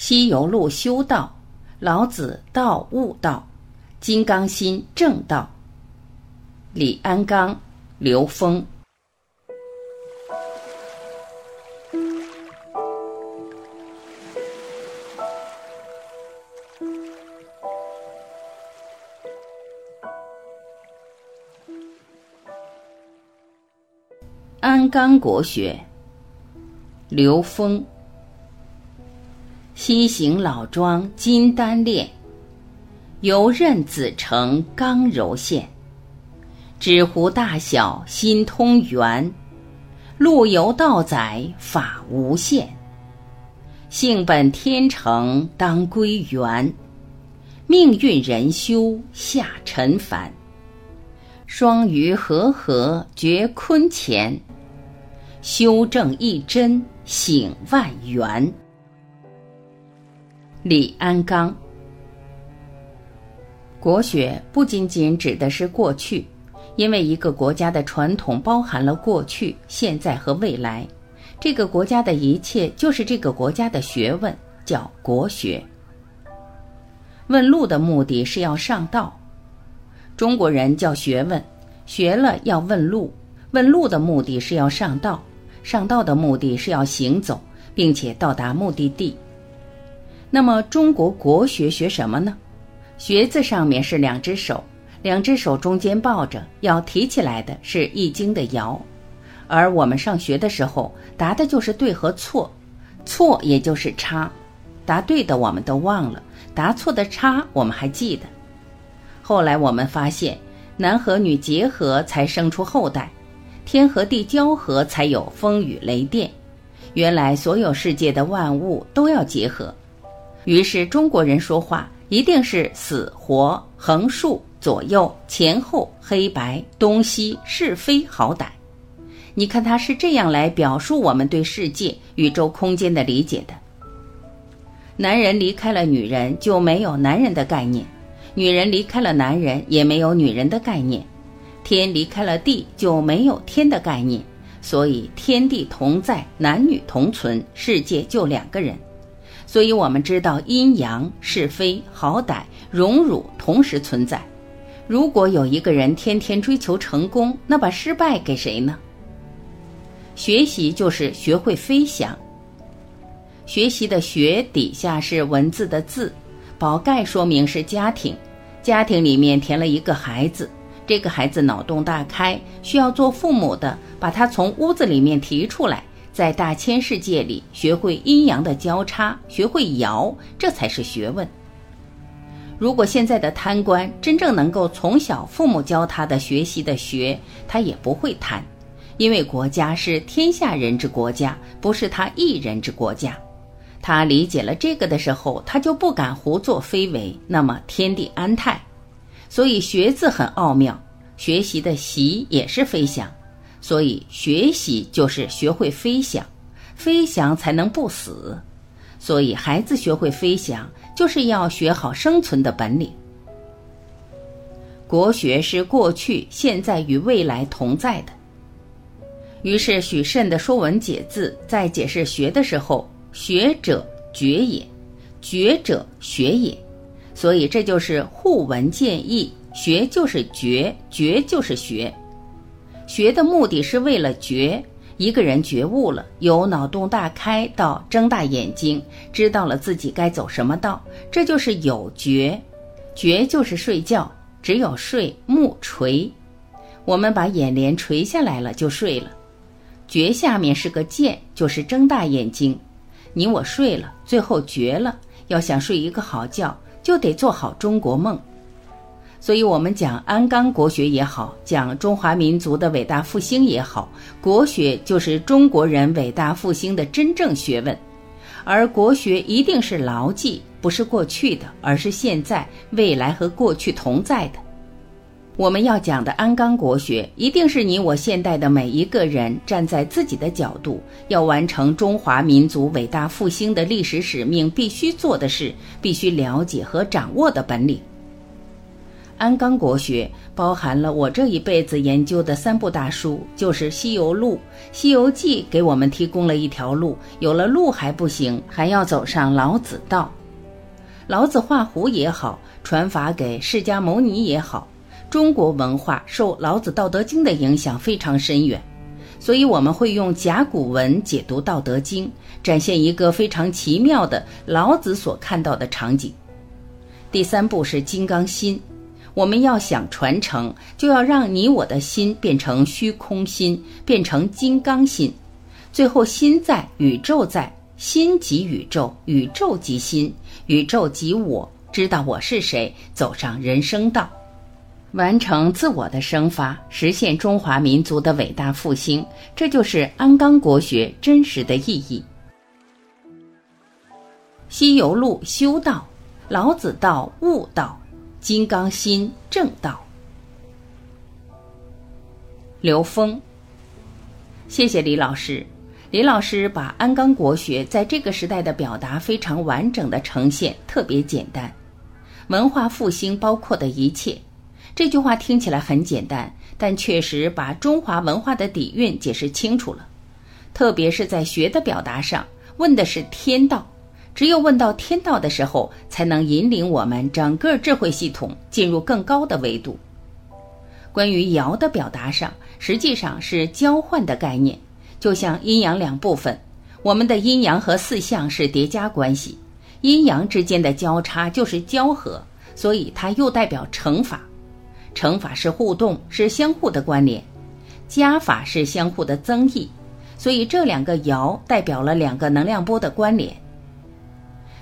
西游路修道，老子道悟道，金刚心正道。李安刚、刘峰。安刚国学，刘峰。西行老庄金丹炼，游刃子成刚柔线。纸糊大小心通圆，路由道载法无限。性本天成当归元，命运人修下尘凡。双鱼和合绝坤乾，修正一真醒万缘。李安刚，国学不仅仅指的是过去，因为一个国家的传统包含了过去、现在和未来，这个国家的一切就是这个国家的学问，叫国学。问路的目的是要上道，中国人叫学问，学了要问路，问路的目的是要上道，上道的目的是要行走，并且到达目的地。那么中国国学学什么呢？学字上面是两只手，两只手中间抱着，要提起来的是《易经》的爻。而我们上学的时候答的就是对和错，错也就是差，答对的我们都忘了，答错的差我们还记得。后来我们发现，男和女结合才生出后代，天和地交合才有风雨雷电。原来所有世界的万物都要结合。于是中国人说话一定是死活、横竖、左右、前后、黑白、东西、是非、好歹。你看他是这样来表述我们对世界、宇宙空间的理解的。男人离开了女人就没有男人的概念，女人离开了男人也没有女人的概念，天离开了地就没有天的概念。所以天地同在，男女同存，世界就两个人。所以我们知道阴阳是非好歹荣辱同时存在。如果有一个人天天追求成功，那把失败给谁呢？学习就是学会飞翔。学习的学底下是文字的字，宝盖说明是家庭，家庭里面填了一个孩子，这个孩子脑洞大开，需要做父母的把他从屋子里面提出来。在大千世界里，学会阴阳的交叉，学会爻，这才是学问。如果现在的贪官真正能够从小父母教他的学习的学，他也不会贪，因为国家是天下人之国家，不是他一人之国家。他理解了这个的时候，他就不敢胡作非为，那么天地安泰。所以学字很奥妙，学习的习也是飞翔。所以，学习就是学会飞翔，飞翔才能不死。所以，孩子学会飞翔，就是要学好生存的本领。国学是过去、现在与未来同在的。于是，许慎的《说文解字》在解释“学”的时候，“学者觉也，觉者学也”，所以这就是互文见义，学就是觉，觉就是学。学的目的是为了觉，一个人觉悟了，由脑洞大开到睁大眼睛，知道了自己该走什么道，这就是有觉。觉就是睡觉，只有睡目垂，我们把眼帘垂下来了就睡了。觉下面是个见，就是睁大眼睛。你我睡了，最后觉了。要想睡一个好觉，就得做好中国梦。所以，我们讲安钢国学也好，讲中华民族的伟大复兴也好，国学就是中国人伟大复兴的真正学问。而国学一定是牢记，不是过去的，而是现在、未来和过去同在的。我们要讲的安钢国学，一定是你我现代的每一个人站在自己的角度，要完成中华民族伟大复兴的历史使命，必须做的事，必须了解和掌握的本领。安纲国学包含了我这一辈子研究的三部大书，就是《西游录》《西游记》，给我们提供了一条路。有了路还不行，还要走上老子道。老子画胡也好，传法给释迦牟尼也好，中国文化受老子《道德经》的影响非常深远，所以我们会用甲骨文解读《道德经》，展现一个非常奇妙的老子所看到的场景。第三步是金刚心。我们要想传承，就要让你我的心变成虚空心，变成金刚心。最后，心在，宇宙在，心即宇宙，宇宙即心，宇宙即我。知道我是谁，走上人生道，完成自我的生发，实现中华民族的伟大复兴。这就是安纲国学真实的意义。西游路修道，老子道悟道。金刚心正道，刘峰，谢谢李老师。李老师把安钢国学在这个时代的表达非常完整的呈现，特别简单。文化复兴包括的一切，这句话听起来很简单，但确实把中华文化的底蕴解释清楚了。特别是在学的表达上，问的是天道。只有问到天道的时候，才能引领我们整个智慧系统进入更高的维度。关于爻的表达上，实际上是交换的概念，就像阴阳两部分，我们的阴阳和四象是叠加关系，阴阳之间的交叉就是交合，所以它又代表乘法。乘法是互动，是相互的关联；加法是相互的增益，所以这两个爻代表了两个能量波的关联。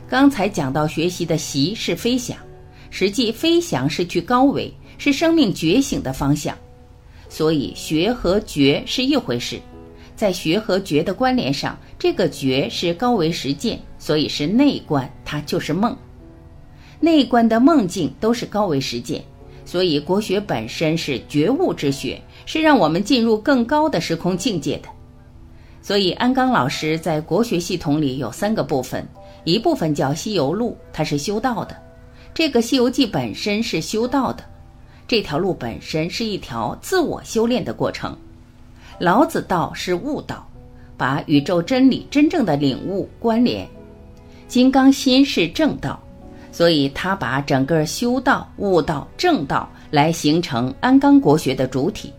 刚才讲到学习的习是飞翔，实际飞翔是去高维，是生命觉醒的方向。所以学和觉是一回事，在学和觉的关联上，这个觉是高维实践，所以是内观，它就是梦。内观的梦境都是高维实践，所以国学本身是觉悟之学，是让我们进入更高的时空境界的。所以安刚老师在国学系统里有三个部分。一部分叫《西游路》，它是修道的；这个《西游记》本身是修道的，这条路本身是一条自我修炼的过程。老子道是悟道，把宇宙真理真正的领悟关联。金刚心是正道，所以他把整个修道、悟道、正道来形成安纲国学的主体。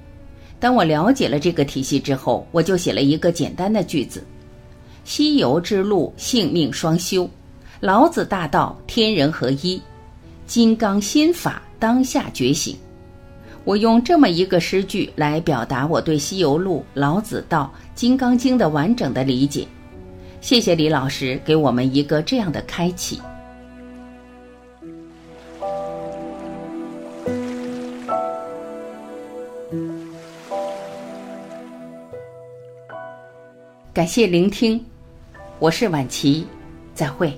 当我了解了这个体系之后，我就写了一个简单的句子。西游之路，性命双修；老子大道，天人合一；金刚心法，当下觉醒。我用这么一个诗句来表达我对西游路、老子道、金刚经的完整的理解。谢谢李老师给我们一个这样的开启。感谢聆听。我是晚琪，再会。